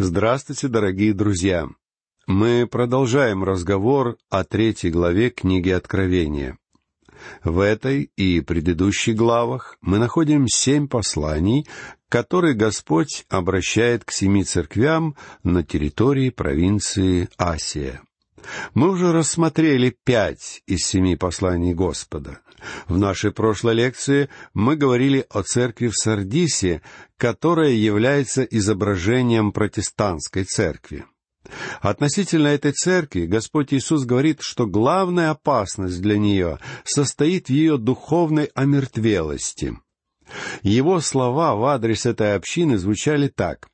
Здравствуйте, дорогие друзья! Мы продолжаем разговор о третьей главе книги Откровения. В этой и предыдущих главах мы находим семь посланий, которые Господь обращает к семи церквям на территории провинции Асия. Мы уже рассмотрели пять из семи посланий Господа. В нашей прошлой лекции мы говорили о церкви в Сардисе, которая является изображением протестантской церкви. Относительно этой церкви Господь Иисус говорит, что главная опасность для нее состоит в ее духовной омертвелости. Его слова в адрес этой общины звучали так.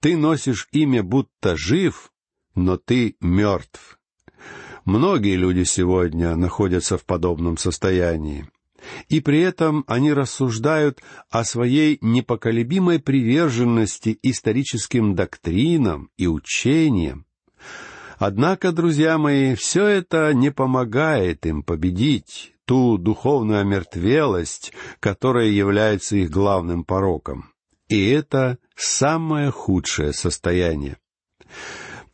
«Ты носишь имя, будто жив, но ты мертв». Многие люди сегодня находятся в подобном состоянии. И при этом они рассуждают о своей непоколебимой приверженности историческим доктринам и учениям. Однако, друзья мои, все это не помогает им победить ту духовную омертвелость, которая является их главным пороком. И это самое худшее состояние.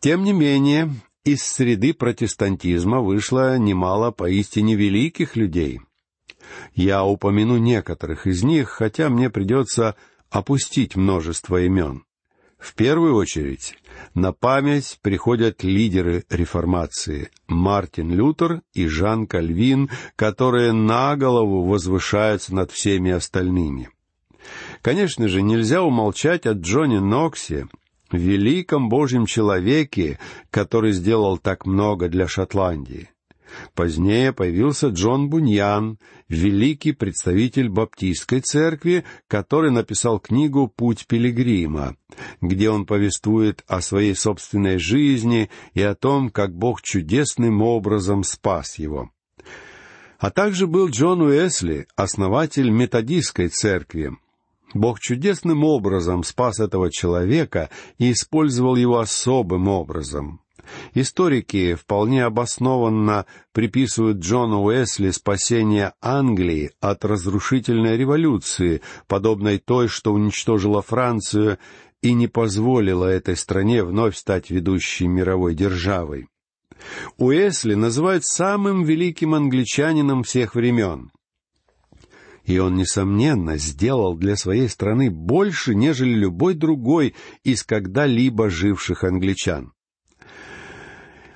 Тем не менее, из среды протестантизма вышло немало поистине великих людей. Я упомяну некоторых из них, хотя мне придется опустить множество имен. В первую очередь на память приходят лидеры реформации Мартин Лютер и Жан Кальвин, которые на голову возвышаются над всеми остальными. Конечно же, нельзя умолчать о Джоне Ноксе, великом Божьем человеке, который сделал так много для Шотландии. Позднее появился Джон Буньян, великий представитель баптистской церкви, который написал книгу «Путь пилигрима», где он повествует о своей собственной жизни и о том, как Бог чудесным образом спас его. А также был Джон Уэсли, основатель методистской церкви, Бог чудесным образом спас этого человека и использовал его особым образом. Историки вполне обоснованно приписывают Джону Уэсли спасение Англии от разрушительной революции, подобной той, что уничтожила Францию и не позволила этой стране вновь стать ведущей мировой державой. Уэсли называют самым великим англичанином всех времен и он, несомненно, сделал для своей страны больше, нежели любой другой из когда-либо живших англичан.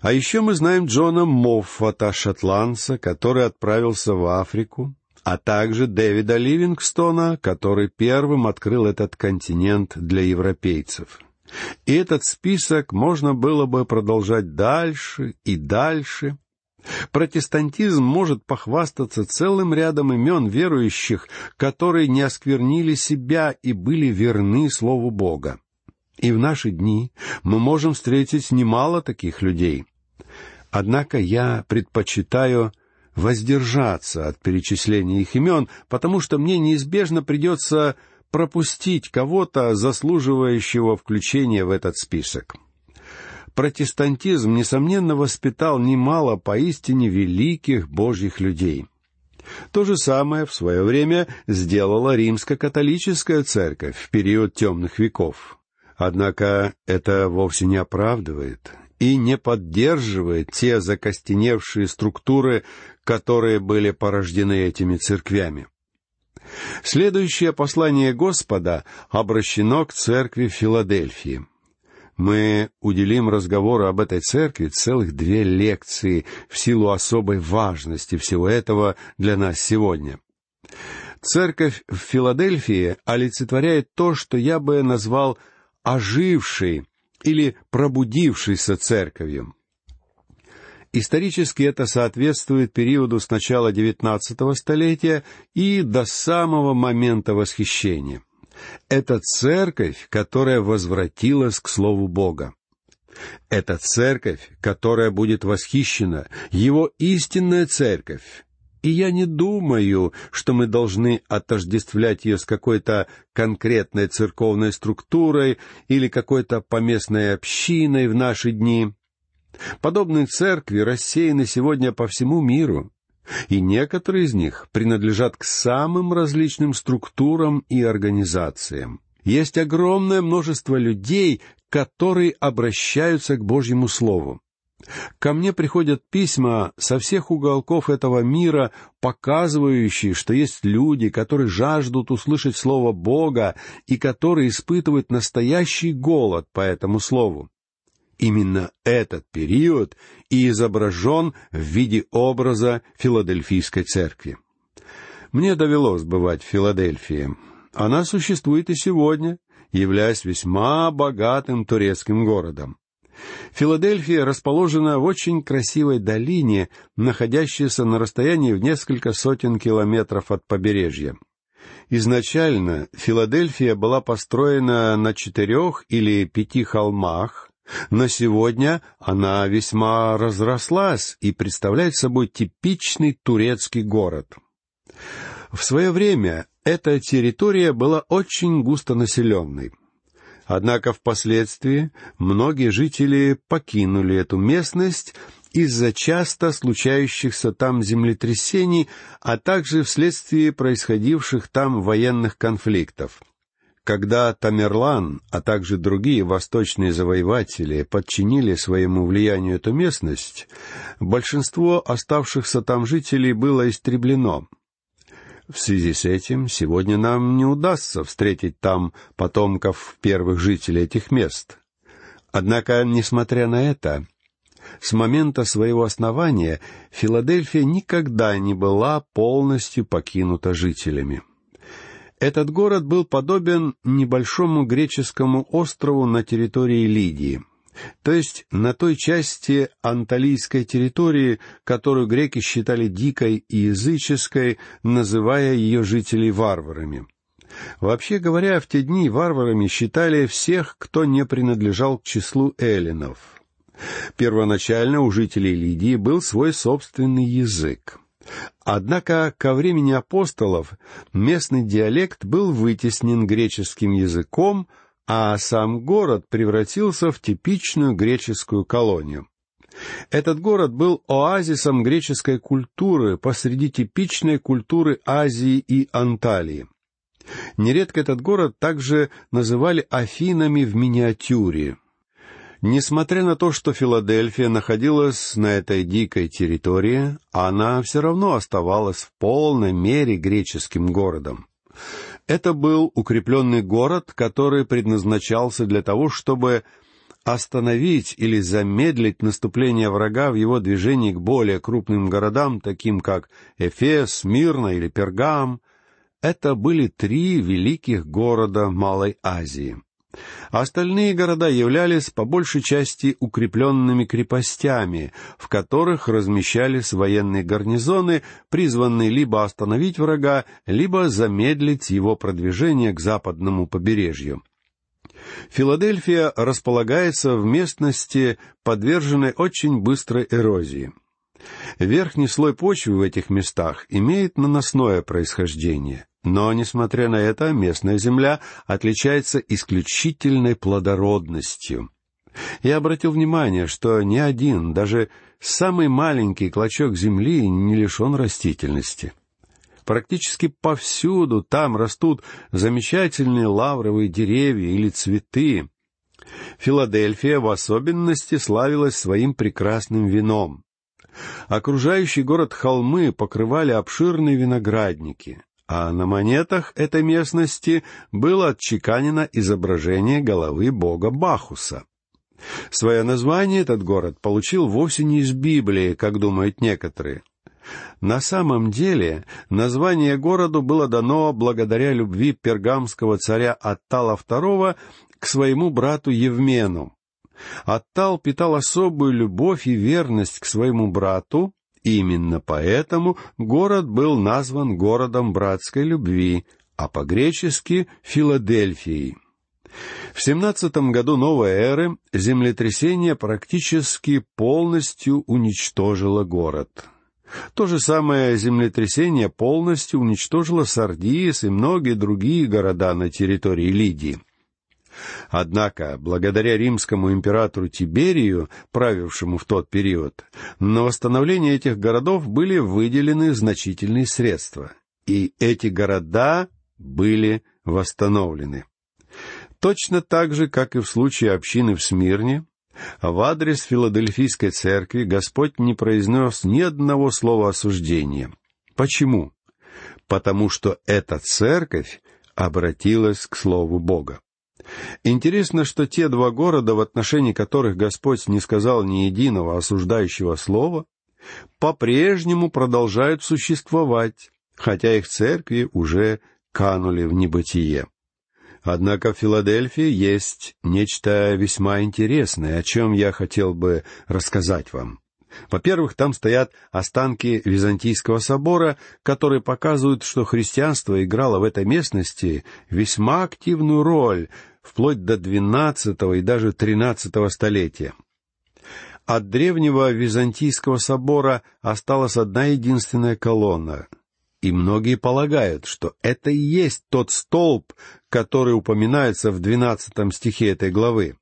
А еще мы знаем Джона Моффата, шотландца, который отправился в Африку, а также Дэвида Ливингстона, который первым открыл этот континент для европейцев. И этот список можно было бы продолжать дальше и дальше — Протестантизм может похвастаться целым рядом имен верующих, которые не осквернили себя и были верны Слову Бога. И в наши дни мы можем встретить немало таких людей. Однако я предпочитаю воздержаться от перечисления их имен, потому что мне неизбежно придется пропустить кого-то, заслуживающего включения в этот список протестантизм, несомненно, воспитал немало поистине великих божьих людей. То же самое в свое время сделала римско-католическая церковь в период темных веков. Однако это вовсе не оправдывает и не поддерживает те закостеневшие структуры, которые были порождены этими церквями. Следующее послание Господа обращено к церкви Филадельфии мы уделим разговору об этой церкви целых две лекции в силу особой важности всего этого для нас сегодня. Церковь в Филадельфии олицетворяет то, что я бы назвал ожившей или пробудившейся церковью. Исторически это соответствует периоду с начала XIX столетия и до самого момента восхищения. Это церковь, которая возвратилась к Слову Бога. Это церковь, которая будет восхищена, его истинная церковь. И я не думаю, что мы должны отождествлять ее с какой-то конкретной церковной структурой или какой-то поместной общиной в наши дни. Подобные церкви рассеяны сегодня по всему миру и некоторые из них принадлежат к самым различным структурам и организациям. Есть огромное множество людей, которые обращаются к Божьему Слову. Ко мне приходят письма со всех уголков этого мира, показывающие, что есть люди, которые жаждут услышать Слово Бога и которые испытывают настоящий голод по этому Слову. Именно этот период и изображен в виде образа Филадельфийской церкви. Мне довелось бывать в Филадельфии. Она существует и сегодня, являясь весьма богатым турецким городом. Филадельфия расположена в очень красивой долине, находящейся на расстоянии в несколько сотен километров от побережья. Изначально Филадельфия была построена на четырех или пяти холмах, но сегодня она весьма разрослась и представляет собой типичный турецкий город. В свое время эта территория была очень густонаселенной. Однако впоследствии многие жители покинули эту местность из-за часто случающихся там землетрясений, а также вследствие происходивших там военных конфликтов. Когда Тамерлан, а также другие восточные завоеватели подчинили своему влиянию эту местность, большинство оставшихся там жителей было истреблено — в связи с этим сегодня нам не удастся встретить там потомков первых жителей этих мест. Однако, несмотря на это, с момента своего основания Филадельфия никогда не была полностью покинута жителями. Этот город был подобен небольшому греческому острову на территории Лидии то есть на той части анталийской территории, которую греки считали дикой и языческой, называя ее жителей варварами. Вообще говоря, в те дни варварами считали всех, кто не принадлежал к числу эллинов. Первоначально у жителей Лидии был свой собственный язык. Однако ко времени апостолов местный диалект был вытеснен греческим языком, а сам город превратился в типичную греческую колонию. Этот город был оазисом греческой культуры посреди типичной культуры Азии и Анталии. Нередко этот город также называли Афинами в миниатюре. Несмотря на то, что Филадельфия находилась на этой дикой территории, она все равно оставалась в полной мере греческим городом. Это был укрепленный город, который предназначался для того, чтобы остановить или замедлить наступление врага в его движении к более крупным городам, таким как Эфес, Мирна или Пергам. Это были три великих города Малой Азии. Остальные города являлись по большей части укрепленными крепостями, в которых размещались военные гарнизоны, призванные либо остановить врага, либо замедлить его продвижение к западному побережью. Филадельфия располагается в местности, подверженной очень быстрой эрозии. Верхний слой почвы в этих местах имеет наносное происхождение. Но, несмотря на это, местная земля отличается исключительной плодородностью. Я обратил внимание, что ни один, даже самый маленький клочок земли не лишен растительности. Практически повсюду там растут замечательные лавровые деревья или цветы. Филадельфия в особенности славилась своим прекрасным вином. Окружающий город холмы покрывали обширные виноградники а на монетах этой местности было отчеканено изображение головы бога Бахуса. Свое название этот город получил вовсе не из Библии, как думают некоторые. На самом деле название городу было дано благодаря любви пергамского царя Аттала II к своему брату Евмену. Аттал питал особую любовь и верность к своему брату, Именно поэтому город был назван городом братской любви, а по-гречески — Филадельфией. В семнадцатом году новой эры землетрясение практически полностью уничтожило город. То же самое землетрясение полностью уничтожило Сардиес и многие другие города на территории Лидии. Однако, благодаря римскому императору Тиберию, правившему в тот период, на восстановление этих городов были выделены значительные средства, и эти города были восстановлены. Точно так же, как и в случае общины в Смирне, в адрес Филадельфийской церкви Господь не произнес ни одного слова осуждения. Почему? Потому что эта церковь обратилась к Слову Бога. Интересно, что те два города, в отношении которых Господь не сказал ни единого осуждающего слова, по-прежнему продолжают существовать, хотя их церкви уже канули в небытие. Однако в Филадельфии есть нечто весьма интересное, о чем я хотел бы рассказать вам. Во-первых, там стоят останки Византийского собора, которые показывают, что христианство играло в этой местности весьма активную роль вплоть до XII и даже XIII столетия. От древнего Византийского собора осталась одна единственная колонна, и многие полагают, что это и есть тот столб, который упоминается в двенадцатом стихе этой главы.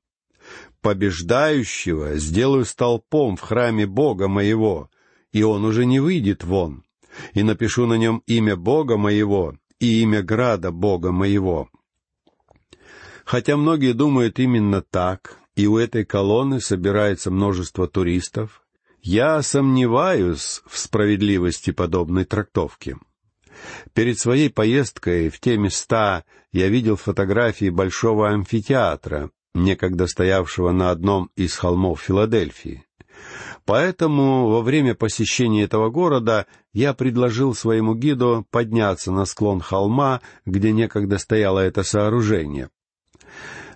«Побеждающего сделаю столпом в храме Бога моего, и он уже не выйдет вон, и напишу на нем имя Бога моего и имя града Бога моего». Хотя многие думают именно так, и у этой колонны собирается множество туристов, я сомневаюсь в справедливости подобной трактовки. Перед своей поездкой в те места я видел фотографии большого амфитеатра, некогда стоявшего на одном из холмов Филадельфии. Поэтому во время посещения этого города я предложил своему гиду подняться на склон холма, где некогда стояло это сооружение.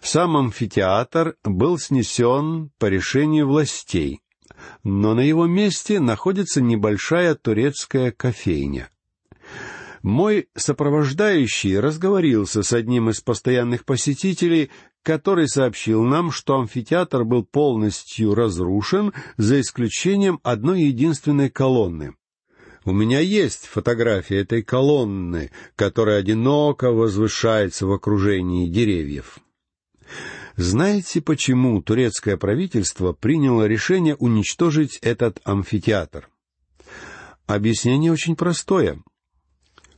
Сам амфитеатр был снесен по решению властей, но на его месте находится небольшая турецкая кофейня. Мой сопровождающий разговорился с одним из постоянных посетителей, который сообщил нам, что амфитеатр был полностью разрушен, за исключением одной единственной колонны. У меня есть фотография этой колонны, которая одиноко возвышается в окружении деревьев. Знаете, почему турецкое правительство приняло решение уничтожить этот амфитеатр? Объяснение очень простое.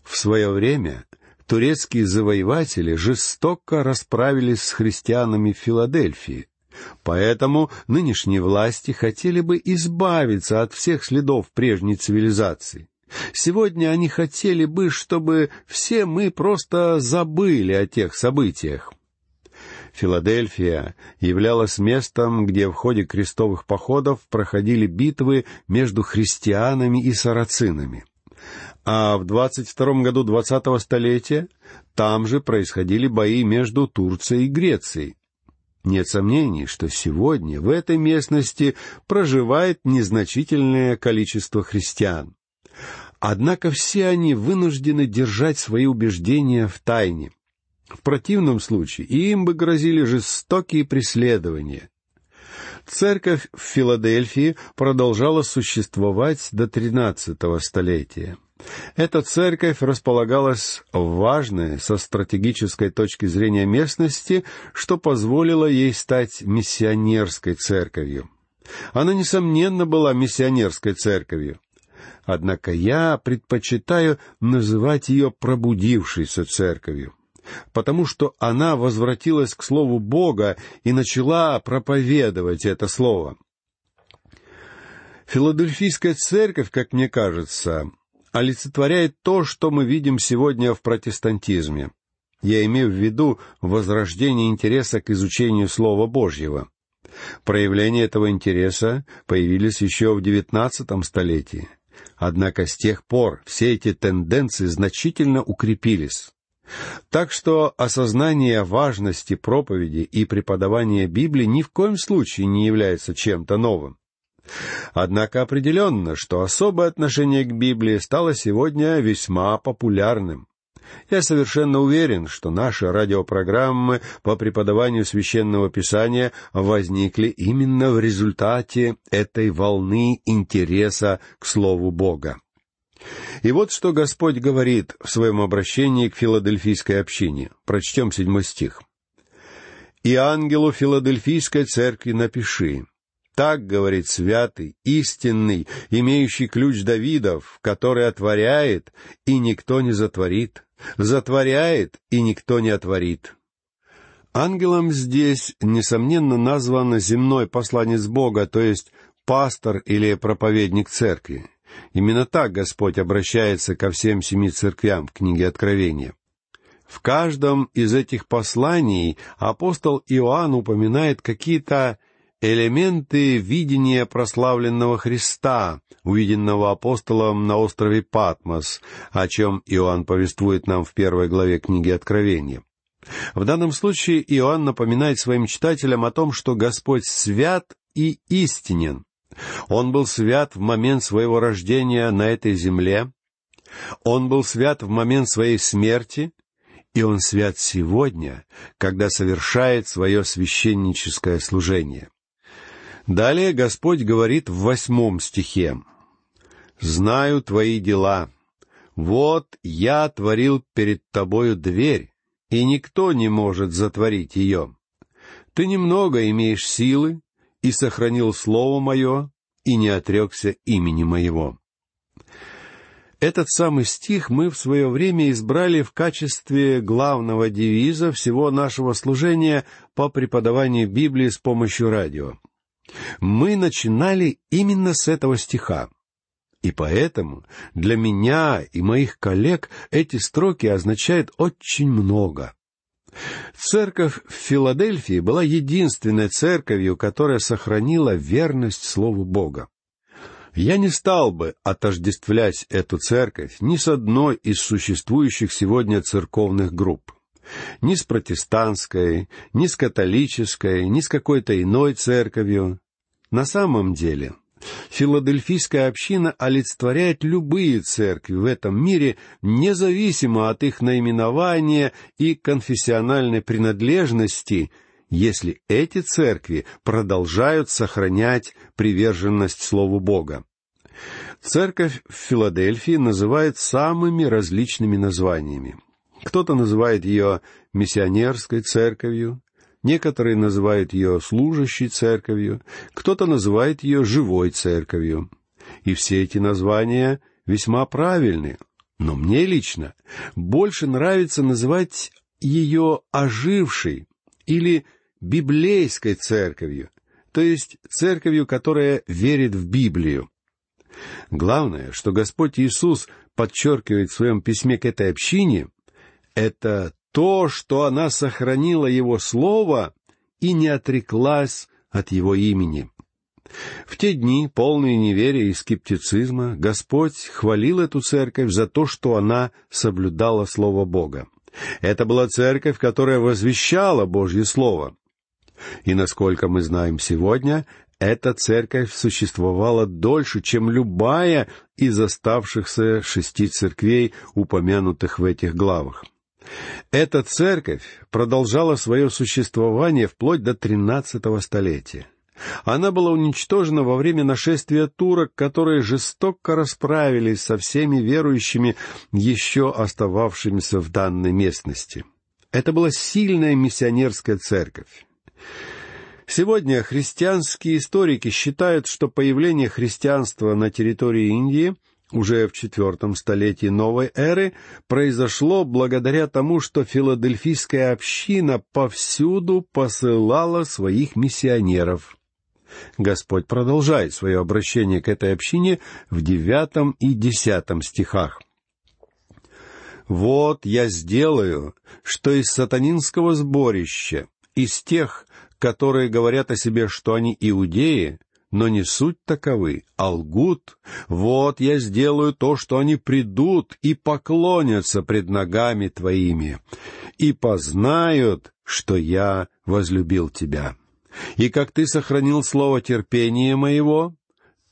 В свое время турецкие завоеватели жестоко расправились с христианами в Филадельфии, поэтому нынешние власти хотели бы избавиться от всех следов прежней цивилизации. Сегодня они хотели бы, чтобы все мы просто забыли о тех событиях. Филадельфия являлась местом, где в ходе крестовых походов проходили битвы между христианами и сарацинами а в 22 году 20-го столетия там же происходили бои между Турцией и Грецией. Нет сомнений, что сегодня в этой местности проживает незначительное количество христиан. Однако все они вынуждены держать свои убеждения в тайне. В противном случае им бы грозили жестокие преследования. Церковь в Филадельфии продолжала существовать до XIII столетия. Эта церковь располагалась в важной со стратегической точки зрения местности, что позволило ей стать миссионерской церковью. Она, несомненно, была миссионерской церковью. Однако я предпочитаю называть ее пробудившейся церковью, потому что она возвратилась к Слову Бога и начала проповедовать это Слово. Филадельфийская церковь, как мне кажется, олицетворяет то, что мы видим сегодня в протестантизме. Я имею в виду возрождение интереса к изучению Слова Божьего. Проявления этого интереса появились еще в XIX столетии. Однако с тех пор все эти тенденции значительно укрепились. Так что осознание важности проповеди и преподавания Библии ни в коем случае не является чем-то новым. Однако определенно, что особое отношение к Библии стало сегодня весьма популярным. Я совершенно уверен, что наши радиопрограммы по преподаванию священного писания возникли именно в результате этой волны интереса к Слову Бога. И вот что Господь говорит в своем обращении к филадельфийской общине. Прочтем седьмой стих. «И ангелу филадельфийской церкви напиши, так говорит святый, истинный, имеющий ключ Давидов, который отворяет, и никто не затворит, затворяет, и никто не отворит. Ангелом здесь, несомненно, назван земной посланец Бога, то есть пастор или проповедник церкви. Именно так Господь обращается ко всем семи церквям в книге Откровения. В каждом из этих посланий апостол Иоанн упоминает какие-то элементы видения прославленного Христа, увиденного апостолом на острове Патмос, о чем Иоанн повествует нам в первой главе книги Откровения. В данном случае Иоанн напоминает своим читателям о том, что Господь свят и истинен. Он был свят в момент своего рождения на этой земле, он был свят в момент своей смерти, и он свят сегодня, когда совершает свое священническое служение. Далее Господь говорит в восьмом стихе. «Знаю твои дела. Вот я творил перед тобою дверь, и никто не может затворить ее. Ты немного имеешь силы, и сохранил слово мое, и не отрекся имени моего». Этот самый стих мы в свое время избрали в качестве главного девиза всего нашего служения по преподаванию Библии с помощью радио. Мы начинали именно с этого стиха. И поэтому для меня и моих коллег эти строки означают очень много. Церковь в Филадельфии была единственной церковью, которая сохранила верность Слову Бога. Я не стал бы отождествлять эту церковь ни с одной из существующих сегодня церковных групп. Ни с протестантской, ни с католической, ни с какой-то иной церковью. На самом деле, Филадельфийская община олицетворяет любые церкви в этом мире, независимо от их наименования и конфессиональной принадлежности, если эти церкви продолжают сохранять приверженность Слову Бога. Церковь в Филадельфии называют самыми различными названиями. Кто-то называет ее миссионерской церковью, Некоторые называют ее служащей церковью, кто-то называет ее живой церковью. И все эти названия весьма правильны. Но мне лично больше нравится называть ее ожившей или библейской церковью, то есть церковью, которая верит в Библию. Главное, что Господь Иисус подчеркивает в своем письме к этой общине, это то, что она сохранила его слово и не отреклась от его имени. В те дни, полные неверия и скептицизма, Господь хвалил эту церковь за то, что она соблюдала Слово Бога. Это была церковь, которая возвещала Божье Слово. И насколько мы знаем сегодня, эта церковь существовала дольше, чем любая из оставшихся шести церквей, упомянутых в этих главах. Эта церковь продолжала свое существование вплоть до тринадцатого столетия. Она была уничтожена во время нашествия турок, которые жестоко расправились со всеми верующими, еще остававшимися в данной местности. Это была сильная миссионерская церковь. Сегодня христианские историки считают, что появление христианства на территории Индии — уже в четвертом столетии новой эры произошло благодаря тому, что филадельфийская община повсюду посылала своих миссионеров. Господь продолжает свое обращение к этой общине в девятом и десятом стихах. «Вот я сделаю, что из сатанинского сборища, из тех, которые говорят о себе, что они иудеи, но не суть таковы, а лгут. Вот я сделаю то, что они придут и поклонятся пред ногами твоими, и познают, что я возлюбил тебя. И как ты сохранил слово терпения моего,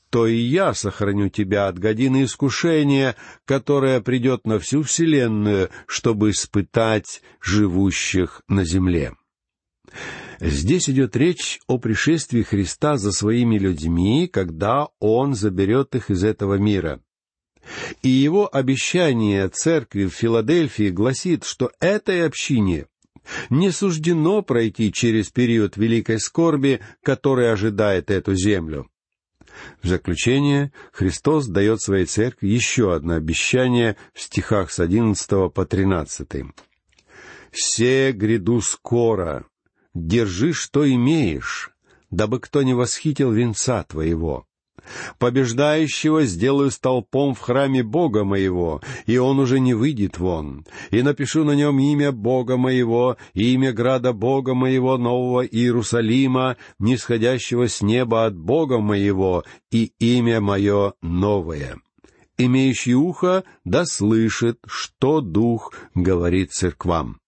то и я сохраню тебя от годины искушения, которое придет на всю вселенную, чтобы испытать живущих на земле. Здесь идет речь о пришествии Христа за своими людьми, когда Он заберет их из этого мира. И его обещание церкви в Филадельфии гласит, что этой общине не суждено пройти через период великой скорби, который ожидает эту землю. В заключение Христос дает своей церкви еще одно обещание в стихах с одиннадцатого по тринадцатый. «Все гряду скоро, держи, что имеешь, дабы кто не восхитил венца твоего. Побеждающего сделаю столпом в храме Бога моего, и он уже не выйдет вон. И напишу на нем имя Бога моего, и имя града Бога моего, нового Иерусалима, нисходящего с неба от Бога моего, и имя мое новое. Имеющий ухо да слышит, что Дух говорит церквам.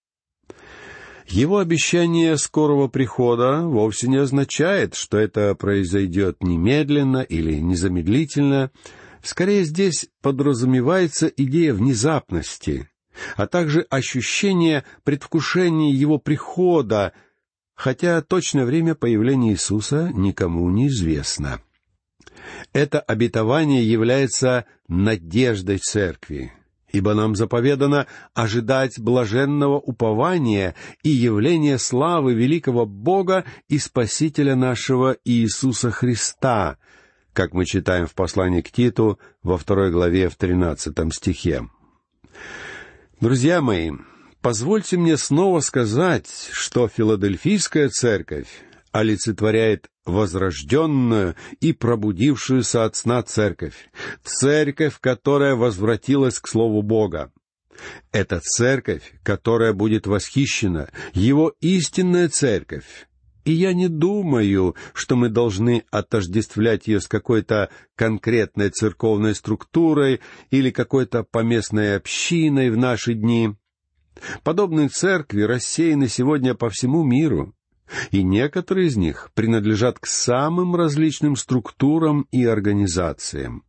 Его обещание скорого прихода вовсе не означает, что это произойдет немедленно или незамедлительно. Скорее здесь подразумевается идея внезапности, а также ощущение предвкушения его прихода, хотя точное время появления Иисуса никому не известно. Это обетование является надеждой церкви ибо нам заповедано ожидать блаженного упования и явления славы великого Бога и Спасителя нашего Иисуса Христа, как мы читаем в послании к Титу во второй главе в тринадцатом стихе. Друзья мои, позвольте мне снова сказать, что Филадельфийская церковь олицетворяет возрожденную и пробудившуюся от сна церковь, церковь, которая возвратилась к Слову Бога. Это церковь, которая будет восхищена, его истинная церковь. И я не думаю, что мы должны отождествлять ее с какой-то конкретной церковной структурой или какой-то поместной общиной в наши дни. Подобные церкви рассеяны сегодня по всему миру и некоторые из них принадлежат к самым различным структурам и организациям.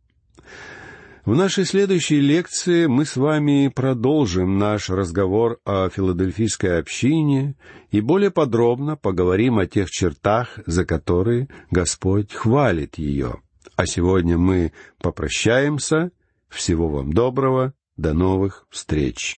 В нашей следующей лекции мы с вами продолжим наш разговор о филадельфийской общине и более подробно поговорим о тех чертах, за которые Господь хвалит ее. А сегодня мы попрощаемся. Всего вам доброго. До новых встреч.